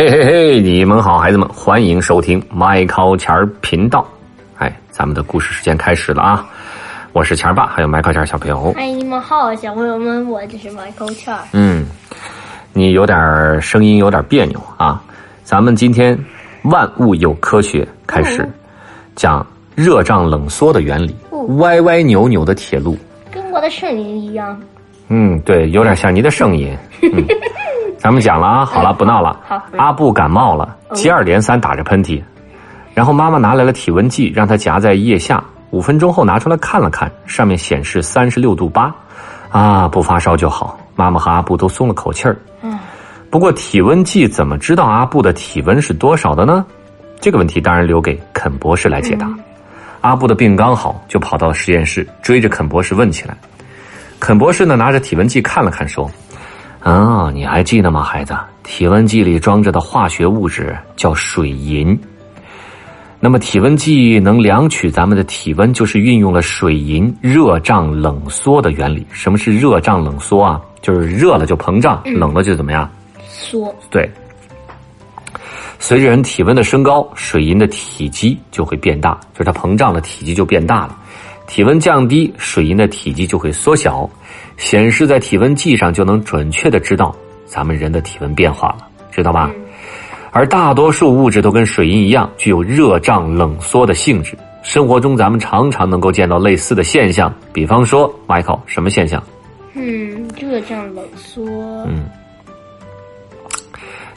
嘿嘿嘿，你们好，孩子们，欢迎收听麦考钱儿频道。哎，咱们的故事时间开始了啊！我是钱儿爸，还有麦考钱儿小朋友。哎，你们好，小朋友们，我就是 Michael 钱儿。嗯，你有点声音有点别扭啊。咱们今天万物有科学开始讲热胀冷缩的原理，歪歪扭扭的铁路。跟我的声音一样。嗯，对，有点像你的声音。嗯，咱们讲了啊，好了，不闹了。好阿布感冒了，接二连三打着喷嚏，然后妈妈拿来了体温计，让他夹在腋下。五分钟后拿出来看了看，上面显示三十六度八，啊，不发烧就好。妈妈和阿布都松了口气儿。嗯，不过体温计怎么知道阿布的体温是多少的呢？这个问题当然留给肯博士来解答。阿布的病刚好，就跑到实验室追着肯博士问起来。肯博士呢，拿着体温计看了看，说：“啊，你还记得吗，孩子？体温计里装着的化学物质叫水银。那么体温计能量取咱们的体温，就是运用了水银热胀冷缩的原理。什么是热胀冷缩啊？就是热了就膨胀，冷了就怎么样？缩。对。随着人体温的升高，水银的体积就会变大，就是它膨胀了，体积就变大了。体温降低，水银的体积就会缩小，显示在体温计上就能准确的知道咱们人的体温变化了，知道吧？而大多数物质都跟水银一样，具有热胀冷缩的性质。生活中咱们常常能够见到类似的现象，比方说，Michael，什么现象？嗯，热胀冷缩。嗯，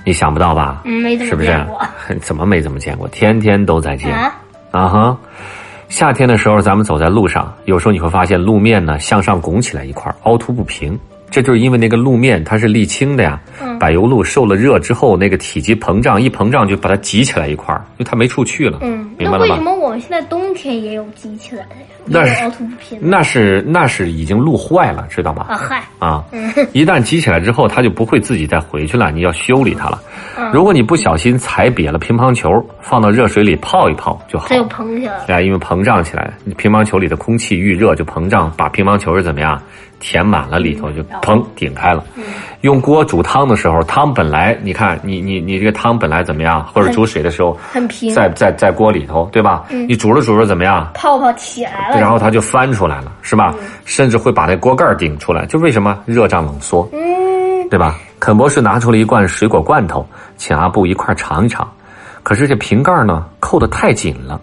你想不到吧？嗯，没怎是不是？怎么没怎么见过？天天都在见。啊？啊哈，夏天的时候，咱们走在路上，有时候你会发现路面呢向上拱起来一块，凹凸不平。这就是因为那个路面它是沥青的呀，嗯柏油路受了热之后，那个体积膨胀，一膨胀就把它挤起来一块儿，因为它没处去了。嗯，明白了吗？那为什么我们现在冬天也有积起来的呀？那是凹凸不平。那是那是已经路坏了，知道吗？啊嗨，啊，一旦积起来之后，它就不会自己再回去了，你要修理它了。嗯如果你不小心踩瘪了乒乓球，放到热水里泡一泡就好它又了。膨起来了。对啊，因为膨胀起来，乒乓球里的空气遇热就膨胀，把乒乓球是怎么样填满了，里头就砰顶开了。用锅煮汤的时候，汤本来你看你你你这个汤本来怎么样，或者煮水的时候，很平，在在在锅里头，对吧？你煮着煮着怎么样？泡泡起来了。然后它就翻出来了，是吧？甚至会把那锅盖顶出来，就为什么热胀冷缩，嗯，对吧？肯博士拿出了一罐水果罐头，请阿布一块尝一尝。可是这瓶盖呢扣得太紧了，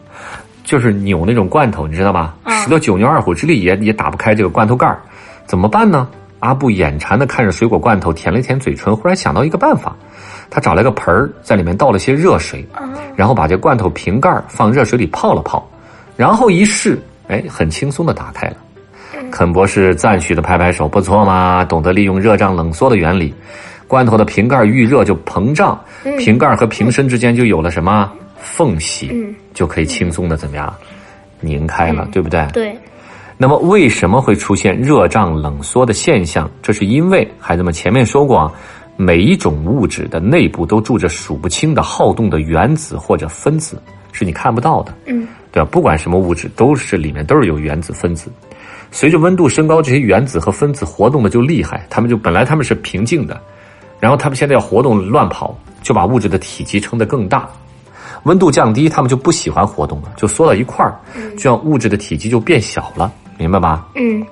就是扭那种罐头，你知道吧？使得九牛二虎之力也也打不开这个罐头盖儿，怎么办呢？阿布眼馋的看着水果罐头，舔了舔嘴唇，忽然想到一个办法，他找来个盆儿，在里面倒了些热水，然后把这罐头瓶盖儿放热水里泡了泡，然后一试，哎，很轻松的打开了。肯博士赞许的拍拍手，不错嘛，懂得利用热胀冷缩的原理，罐头的瓶盖遇热就膨胀，瓶盖和瓶身之间就有了什么缝隙，嗯就可以轻松的怎么样拧开了，对不对？对，那么为什么会出现热胀冷缩的现象？这是因为孩子们前面说过啊，每一种物质的内部都住着数不清的好动的原子或者分子，是你看不到的，嗯，对吧？不管什么物质，都是里面都是有原子分子。随着温度升高，这些原子和分子活动的就厉害，他们就本来他们是平静的，然后他们现在要活动乱跑，就把物质的体积撑得更大。温度降低，它们就不喜欢活动了，就缩到一块儿，这样物质的体积就变小了，明白吧？嗯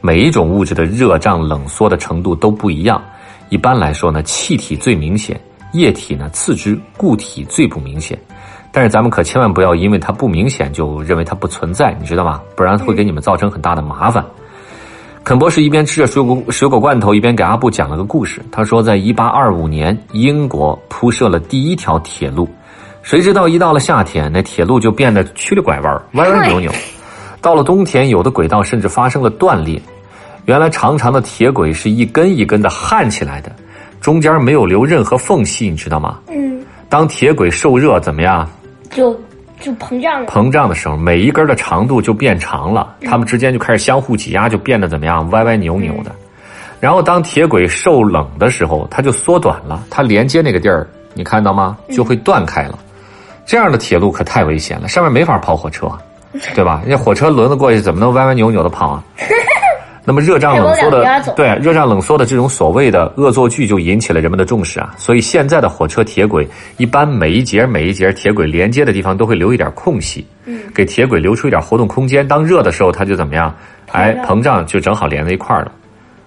每一种物质的热胀冷缩的程度都不一样。一般来说呢，气体最明显，液体呢次之，固体最不明显。但是咱们可千万不要因为它不明显就认为它不存在，你知道吗？不然会给你们造成很大的麻烦。肯博士一边吃着水果水果罐头，一边给阿布讲了个故事。他说，在1825年，英国铺设了第一条铁路，谁知道一到了夏天，那铁路就变得曲里拐弯，歪歪扭扭。到了冬天，有的轨道甚至发生了断裂。原来长长的铁轨是一根一根的焊起来的，中间没有留任何缝隙，你知道吗？嗯，当铁轨受热怎么样？就就膨胀了。膨胀的时候，每一根的长度就变长了，它们之间就开始相互挤压，就变得怎么样？歪歪扭扭的。然后当铁轨受冷的时候，它就缩短了，它连接那个地儿，你看到吗？就会断开了。这样的铁路可太危险了，上面没法跑火车，对吧？人家火车轮子过去怎么能歪歪扭扭的跑啊？那么热胀冷缩的对热胀冷缩的这种所谓的恶作剧就引起了人们的重视啊。所以现在的火车铁轨一般每一节每一节铁轨连接的地方都会留一点空隙，嗯，给铁轨留出一点活动空间。当热的时候，它就怎么样？哎，膨胀膨胀就正好连在一块儿了，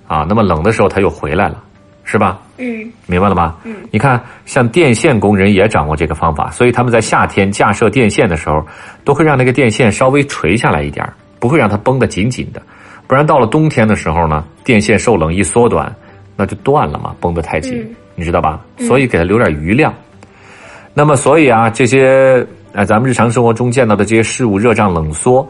啊，那么冷的时候它又回来了，是吧？嗯明白了吗？嗯，你看，像电线工人也掌握这个方法，所以他们在夏天架设电线的时候，都会让那个电线稍微垂下来一点，不会让它绷得紧紧的，不然到了冬天的时候呢，电线受冷一缩短，那就断了嘛，绷得太紧，嗯你知道吧？所以给它留点余量。那么，所以啊，这些呃，咱们日常生活中见到的这些事物，热胀冷缩。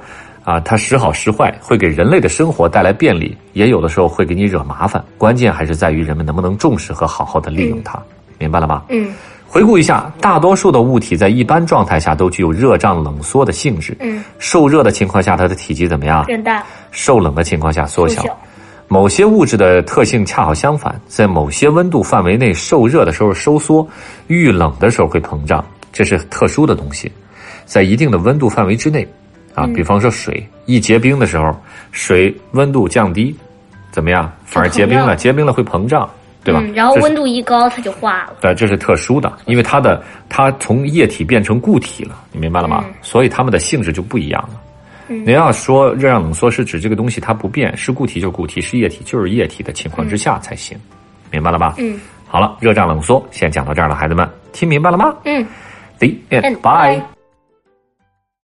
啊，它时好时坏，会给人类的生活带来便利，也有的时候会给你惹麻烦。关键还是在于人们能不能重视和好好的利用它，明白了吗？嗯回顾一下，大多数的物体在一般状态下都具有热胀冷缩的性质。嗯，受热的情况下，它的体积怎么样？变大受冷的情况下缩小。缩小某些物质的特性恰好相反，在某些温度范围内受热的时候收缩，遇冷的时候会膨胀，这是特殊的东西。在一定的温度范围之内，啊，嗯比方说水一结冰的时候，水温度降低，怎么样？反而结冰了，结冰了会膨胀，对吧？嗯，然后温度一高它就化了。对，这是特殊的，因为它的它从液体变成固体了，你明白了吗？嗯所以它们的性质就不一样了。你要说热胀冷缩是指这个东西它不变，是固体就是固体，是液体就是液体的情况之下才行，明白了吧？嗯好了，热胀冷缩先讲到这儿了，孩子们听明白了吗嗯？The end. Bye.